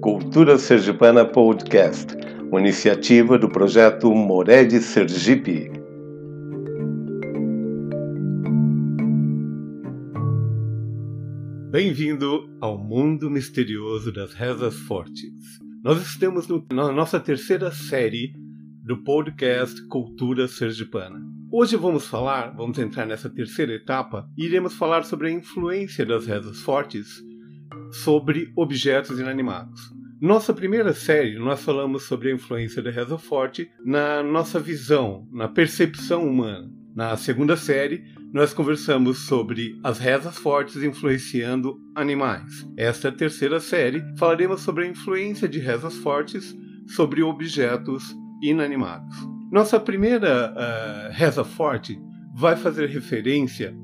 Cultura Sergipana Podcast, uma iniciativa do projeto Mored Sergipe. Bem-vindo ao mundo misterioso das rezas fortes. Nós estamos no, na nossa terceira série do podcast Cultura Sergipana. Hoje vamos falar, vamos entrar nessa terceira etapa e iremos falar sobre a influência das rezas fortes sobre objetos inanimados. Nossa primeira série, nós falamos sobre a influência da reza forte na nossa visão, na percepção humana. Na segunda série, nós conversamos sobre as rezas fortes influenciando animais. Esta terceira série, falaremos sobre a influência de rezas fortes sobre objetos inanimados. Nossa primeira uh, reza forte vai fazer referência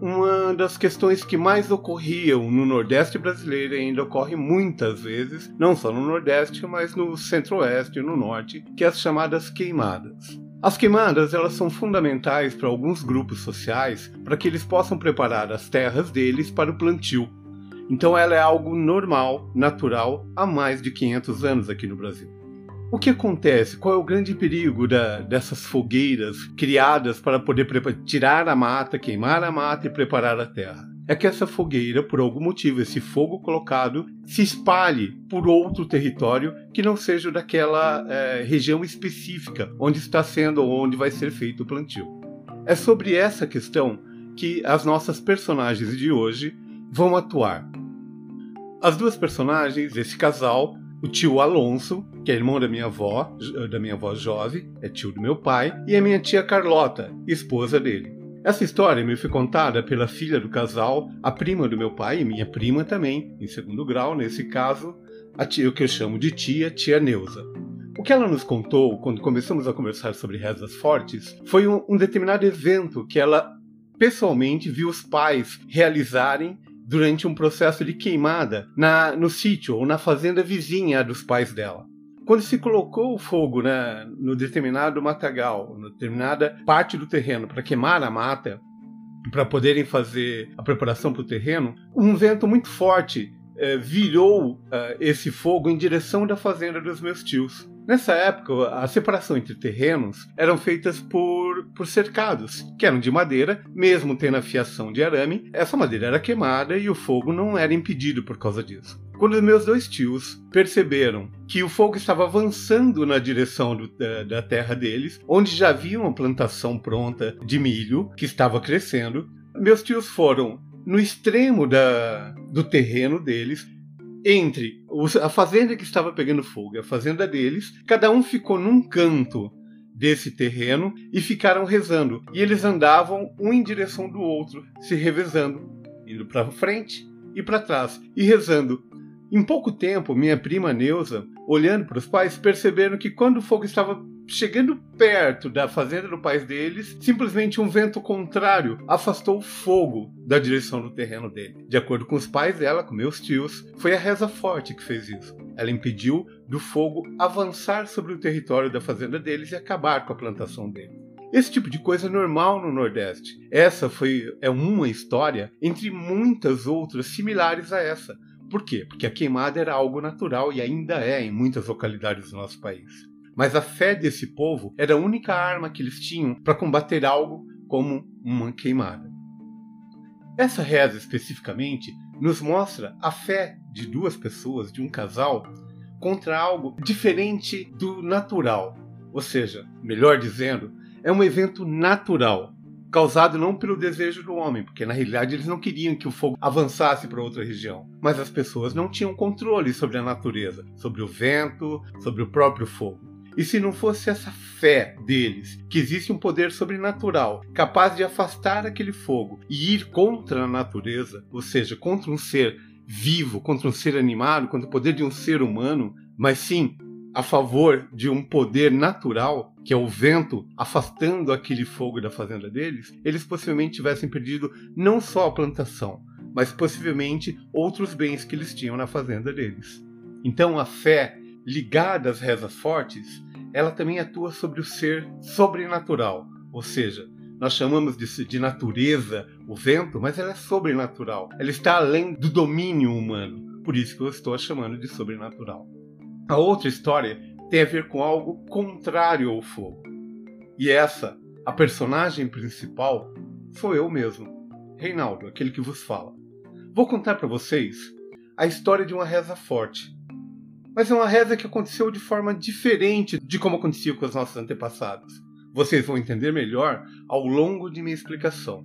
uma das questões que mais ocorriam no Nordeste brasileiro e ainda ocorre muitas vezes, não só no Nordeste, mas no Centro-Oeste e no Norte, que é as chamadas queimadas. As queimadas elas são fundamentais para alguns grupos sociais para que eles possam preparar as terras deles para o plantio. Então ela é algo normal, natural, há mais de 500 anos aqui no Brasil. O que acontece? Qual é o grande perigo da, dessas fogueiras criadas para poder tirar a mata, queimar a mata e preparar a terra? É que essa fogueira, por algum motivo, esse fogo colocado, se espalhe por outro território que não seja daquela é, região específica onde está sendo ou onde vai ser feito o plantio. É sobre essa questão que as nossas personagens de hoje vão atuar. As duas personagens, esse casal, o tio Alonso, que é irmão da minha avó, da minha avó Jove, é tio do meu pai, e a minha tia Carlota, esposa dele. Essa história me foi contada pela filha do casal, a prima do meu pai e minha prima também, em segundo grau, nesse caso, a tia, o que eu chamo de tia, tia Neuza. O que ela nos contou quando começamos a conversar sobre rezas fortes foi um, um determinado evento que ela pessoalmente viu os pais realizarem durante um processo de queimada na, no sítio ou na fazenda vizinha dos pais dela. Quando se colocou o fogo né, no determinado matagal, na determinada parte do terreno para queimar a mata, para poderem fazer a preparação para o terreno, um vento muito forte eh, virou eh, esse fogo em direção da fazenda dos meus tios. Nessa época, a separação entre terrenos eram feitas por, por cercados, que eram de madeira, mesmo tendo a fiação de arame, essa madeira era queimada e o fogo não era impedido por causa disso. Quando meus dois tios perceberam que o fogo estava avançando na direção do, da, da terra deles, onde já havia uma plantação pronta de milho que estava crescendo, meus tios foram no extremo da, do terreno deles entre a fazenda que estava pegando fogo e a fazenda deles, cada um ficou num canto desse terreno e ficaram rezando. E eles andavam um em direção do outro, se revezando, indo para frente e para trás e rezando. Em pouco tempo, minha prima Neuza, olhando para os pais, perceberam que quando o fogo estava chegando perto da fazenda do pai deles, simplesmente um vento contrário afastou o fogo da direção do terreno dele. De acordo com os pais dela, com meus tios, foi a reza forte que fez isso. Ela impediu do fogo avançar sobre o território da fazenda deles e acabar com a plantação dele. Esse tipo de coisa é normal no Nordeste. Essa foi é uma história entre muitas outras similares a essa. Por quê? Porque a queimada era algo natural e ainda é em muitas localidades do nosso país mas a fé desse povo era a única arma que eles tinham para combater algo como uma queimada. Essa reza especificamente nos mostra a fé de duas pessoas, de um casal, contra algo diferente do natural. Ou seja, melhor dizendo, é um evento natural, causado não pelo desejo do homem, porque na realidade eles não queriam que o fogo avançasse para outra região, mas as pessoas não tinham controle sobre a natureza, sobre o vento, sobre o próprio fogo. E se não fosse essa fé deles, que existe um poder sobrenatural capaz de afastar aquele fogo e ir contra a natureza, ou seja, contra um ser vivo, contra um ser animado, contra o poder de um ser humano, mas sim a favor de um poder natural, que é o vento afastando aquele fogo da fazenda deles, eles possivelmente tivessem perdido não só a plantação, mas possivelmente outros bens que eles tinham na fazenda deles. Então a fé ligada às rezas fortes ela também atua sobre o ser sobrenatural, ou seja, nós chamamos de, de natureza o vento, mas ela é sobrenatural. Ela está além do domínio humano. Por isso que eu estou a chamando de sobrenatural. A outra história tem a ver com algo contrário ao fogo. E essa, a personagem principal, sou eu mesmo, Reinaldo, aquele que vos fala. Vou contar para vocês a história de uma reza forte. Mas é uma reza que aconteceu de forma diferente de como acontecia com os nossos antepassados. Vocês vão entender melhor ao longo de minha explicação.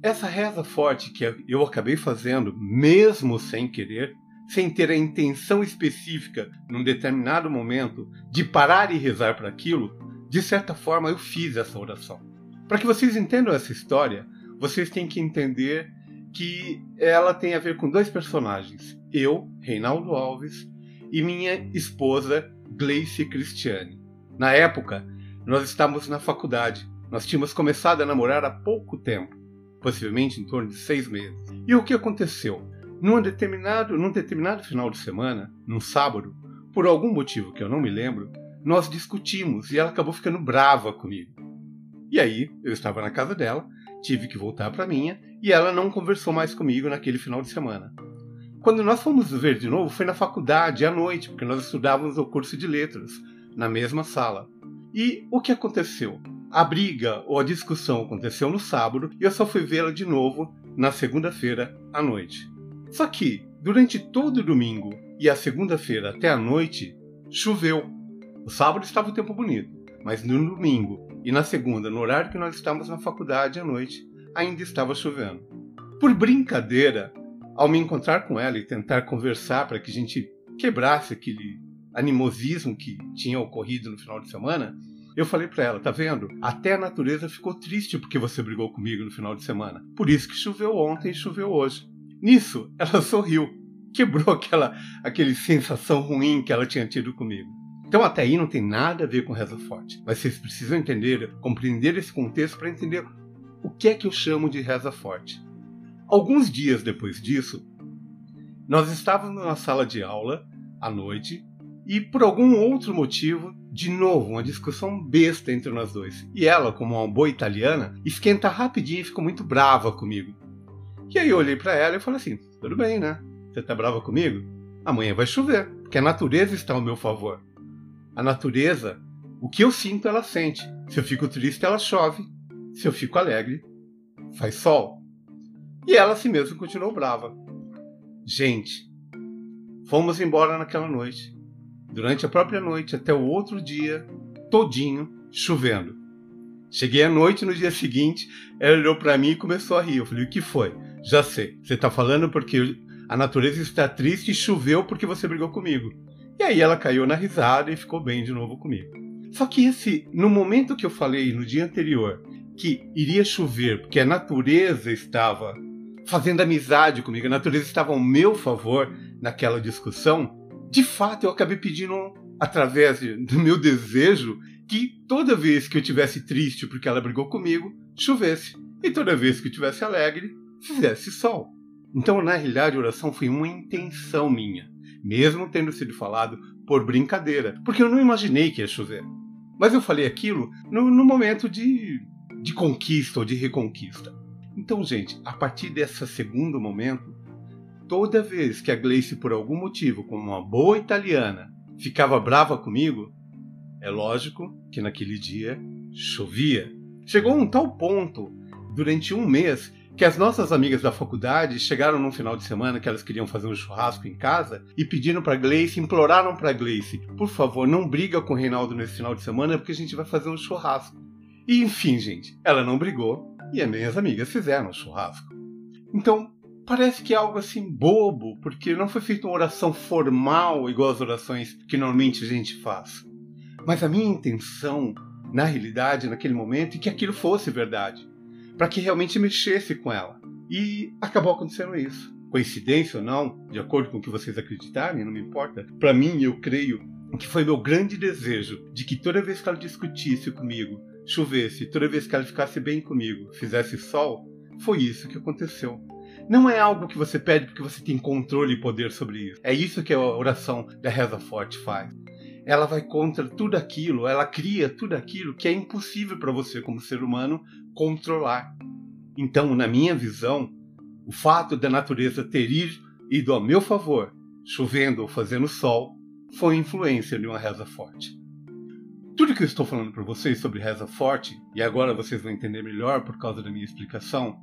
Essa reza forte que eu acabei fazendo, mesmo sem querer, sem ter a intenção específica, num determinado momento, de parar e rezar para aquilo, de certa forma eu fiz essa oração. Para que vocês entendam essa história, vocês têm que entender que ela tem a ver com dois personagens: eu, Reinaldo Alves, e minha esposa, Gleice Cristiane. Na época, nós estávamos na faculdade. Nós tínhamos começado a namorar há pouco tempo, possivelmente em torno de seis meses. E o que aconteceu? Num determinado, num determinado final de semana, num sábado, por algum motivo que eu não me lembro, nós discutimos e ela acabou ficando brava comigo. E aí, eu estava na casa dela, tive que voltar para minha e ela não conversou mais comigo naquele final de semana. Quando nós fomos ver de novo, foi na faculdade, à noite, porque nós estudávamos o curso de letras, na mesma sala. E o que aconteceu? A briga ou a discussão aconteceu no sábado e eu só fui vê-la de novo na segunda-feira à noite. Só que, durante todo o domingo e a segunda-feira até a noite, choveu. O sábado estava o tempo bonito, mas no domingo e na segunda, no horário que nós estávamos na faculdade à noite, ainda estava chovendo. Por brincadeira, ao me encontrar com ela e tentar conversar para que a gente quebrasse aquele animosismo que tinha ocorrido no final de semana, eu falei para ela, tá vendo? Até a natureza ficou triste porque você brigou comigo no final de semana. Por isso que choveu ontem e choveu hoje. Nisso, ela sorriu, quebrou aquela aquele sensação ruim que ela tinha tido comigo. Então até aí não tem nada a ver com reza forte, mas vocês precisam entender, compreender esse contexto para entender o que é que eu chamo de reza forte. Alguns dias depois disso, nós estávamos na sala de aula à noite e por algum outro motivo, de novo, uma discussão besta entre nós dois. E ela, como uma boa italiana, esquenta rapidinho e ficou muito brava comigo. E aí eu olhei para ela e falei assim: tudo bem, né? Você tá brava comigo? Amanhã vai chover, porque a natureza está ao meu favor. A natureza, o que eu sinto, ela sente. Se eu fico triste, ela chove. Se eu fico alegre, faz sol. E ela assim mesmo continuou brava. Gente, fomos embora naquela noite. Durante a própria noite até o outro dia, todinho chovendo. Cheguei à noite no dia seguinte, ela olhou para mim e começou a rir. Eu falei: "O que foi?" Já sei. Você tá falando porque a natureza está triste e choveu porque você brigou comigo. E aí ela caiu na risada e ficou bem de novo comigo. Só que esse, no momento que eu falei no dia anterior que iria chover porque a natureza estava fazendo amizade comigo, a natureza estava ao meu favor naquela discussão, de fato eu acabei pedindo através do meu desejo que toda vez que eu tivesse triste porque ela brigou comigo, chovesse. E toda vez que eu tivesse alegre, fizesse sol. Então, na realidade, a oração foi uma intenção minha, mesmo tendo sido falado por brincadeira, porque eu não imaginei que ia chover. Mas eu falei aquilo no, no momento de, de conquista ou de reconquista. Então, gente, a partir desse segundo momento, toda vez que a Gleice, por algum motivo, como uma boa italiana, ficava brava comigo, é lógico que naquele dia chovia. Chegou a um tal ponto, durante um mês, que as nossas amigas da faculdade chegaram num final de semana que elas queriam fazer um churrasco em casa e pediram para Gleice, imploraram para Gleice, por favor, não briga com o Reinaldo nesse final de semana porque a gente vai fazer um churrasco. E enfim, gente, ela não brigou e as minhas amigas fizeram o churrasco. Então, parece que é algo assim bobo, porque não foi feita uma oração formal igual as orações que normalmente a gente faz. Mas a minha intenção, na realidade, naquele momento, é que aquilo fosse verdade para que realmente mexesse com ela. E acabou acontecendo isso. Coincidência ou não, de acordo com o que vocês acreditarem, não me importa. Para mim, eu creio que foi meu grande desejo de que toda vez que ela discutisse comigo, chovesse, toda vez que ela ficasse bem comigo, fizesse sol, foi isso que aconteceu. Não é algo que você pede porque você tem controle e poder sobre isso. É isso que a oração da Reza Forte faz. Ela vai contra tudo aquilo, ela cria tudo aquilo que é impossível para você, como ser humano, controlar. Então, na minha visão, o fato da natureza ter, ido a meu favor, chovendo ou fazendo sol, foi influência de uma reza forte. Tudo que eu estou falando para vocês sobre reza forte, e agora vocês vão entender melhor por causa da minha explicação,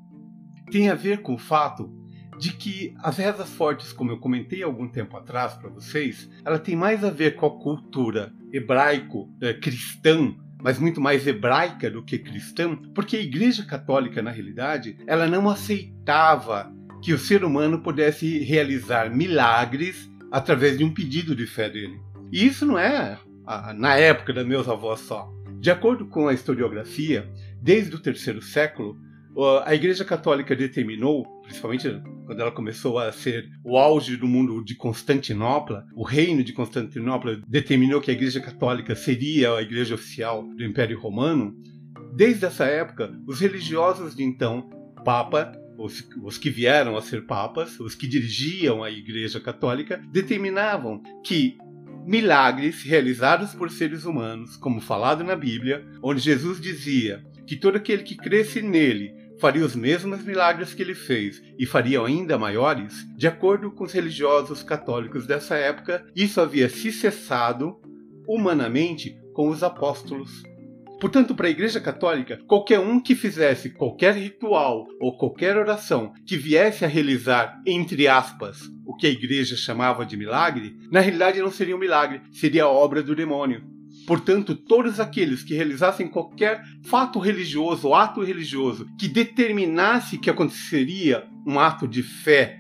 tem a ver com o fato de que as rezas fortes, como eu comentei algum tempo atrás para vocês, ela tem mais a ver com a cultura hebraico-cristã, eh, mas muito mais hebraica do que cristã, porque a Igreja Católica, na realidade, ela não aceitava que o ser humano pudesse realizar milagres através de um pedido de fé dele. E isso não é na época dos meus avós só. De acordo com a historiografia, desde o terceiro século, a Igreja Católica determinou, principalmente quando ela começou a ser o auge do mundo de Constantinopla, o reino de Constantinopla determinou que a Igreja Católica seria a igreja oficial do Império Romano. Desde essa época, os religiosos de então, Papa, os, os, que vieram a ser papas, os que dirigiam a Igreja Católica, determinavam que milagres realizados por seres humanos, como falado na Bíblia, onde Jesus dizia que todo aquele que cresce nele faria os mesmos milagres que ele fez e faria ainda maiores, de acordo com os religiosos católicos dessa época, isso havia se cessado humanamente com os apóstolos. Portanto, para a Igreja Católica, qualquer um que fizesse qualquer ritual ou qualquer oração que viesse a realizar, entre aspas, o que a Igreja chamava de milagre, na realidade não seria um milagre, seria a obra do demônio. Portanto, todos aqueles que realizassem qualquer fato religioso ou ato religioso que determinasse que aconteceria um ato de fé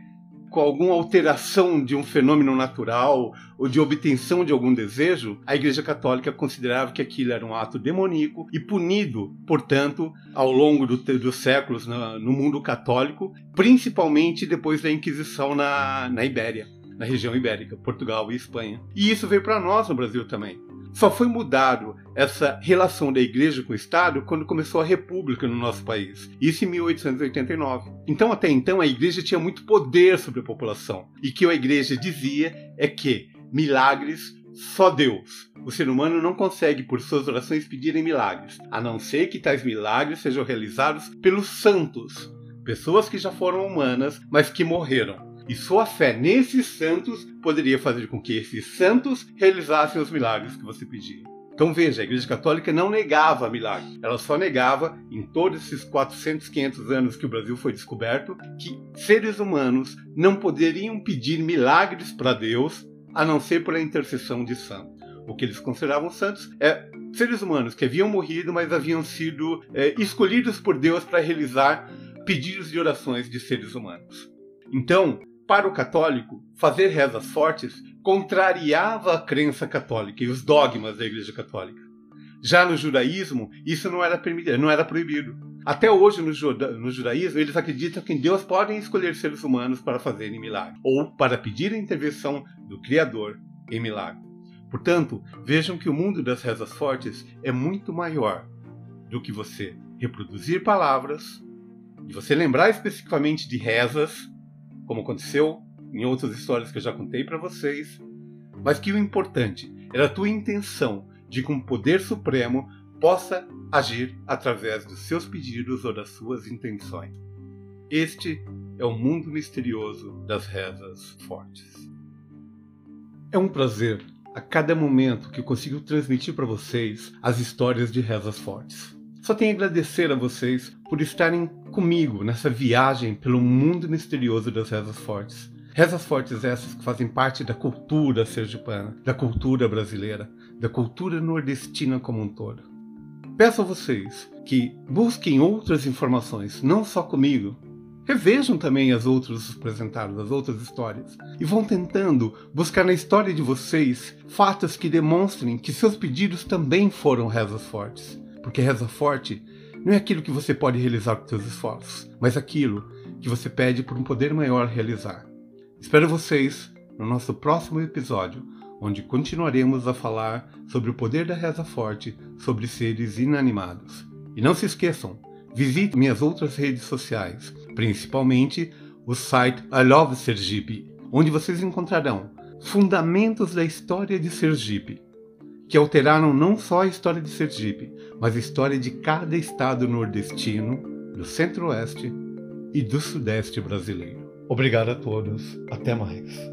com alguma alteração de um fenômeno natural ou de obtenção de algum desejo, a Igreja Católica considerava que aquilo era um ato demoníaco e punido, portanto, ao longo do, dos séculos no, no mundo católico, principalmente depois da Inquisição na, na Ibéria na região ibérica, Portugal e Espanha. E isso veio para nós no Brasil também. Só foi mudado essa relação da igreja com o Estado quando começou a república no nosso país, isso em 1889. Então, até então, a igreja tinha muito poder sobre a população. E o que a igreja dizia é que milagres só Deus. O ser humano não consegue, por suas orações, pedirem milagres, a não ser que tais milagres sejam realizados pelos santos, pessoas que já foram humanas, mas que morreram. E sua fé nesses santos poderia fazer com que esses santos realizassem os milagres que você pedia. Então veja, a Igreja Católica não negava milagres, ela só negava, em todos esses 400, 500 anos que o Brasil foi descoberto, que seres humanos não poderiam pedir milagres para Deus a não ser pela intercessão de santos. O que eles consideravam santos é seres humanos que haviam morrido, mas haviam sido é, escolhidos por Deus para realizar pedidos de orações de seres humanos. Então, para o católico, fazer rezas fortes contrariava a crença católica e os dogmas da Igreja Católica. Já no judaísmo, isso não era, permitido, não era proibido. Até hoje, no, juda, no judaísmo, eles acreditam que Deus podem escolher seres humanos para fazerem milagre, ou para pedir a intervenção do Criador em milagre. Portanto, vejam que o mundo das rezas fortes é muito maior do que você reproduzir palavras, e você lembrar especificamente de rezas como aconteceu em outras histórias que eu já contei para vocês, mas que o importante era a tua intenção de que um poder supremo possa agir através dos seus pedidos ou das suas intenções. Este é o mundo misterioso das rezas fortes. É um prazer a cada momento que eu consigo transmitir para vocês as histórias de rezas fortes. Só tenho a agradecer a vocês por estarem comigo nessa viagem pelo mundo misterioso das rezas fortes. Rezas fortes essas que fazem parte da cultura sergipana, da cultura brasileira, da cultura nordestina como um todo. Peço a vocês que busquem outras informações, não só comigo. Revejam também as outras apresentadas, as outras histórias, e vão tentando buscar na história de vocês fatos que demonstrem que seus pedidos também foram rezas fortes porque reza forte não é aquilo que você pode realizar com seus esforços, mas aquilo que você pede por um poder maior realizar. Espero vocês no nosso próximo episódio, onde continuaremos a falar sobre o poder da reza forte sobre seres inanimados. E não se esqueçam, visite minhas outras redes sociais, principalmente o site I Love Sergipe, onde vocês encontrarão fundamentos da história de Sergipe, que alteraram não só a história de Sergipe, mas a história de cada estado nordestino, do centro-oeste e do sudeste brasileiro. Obrigado a todos. Até mais.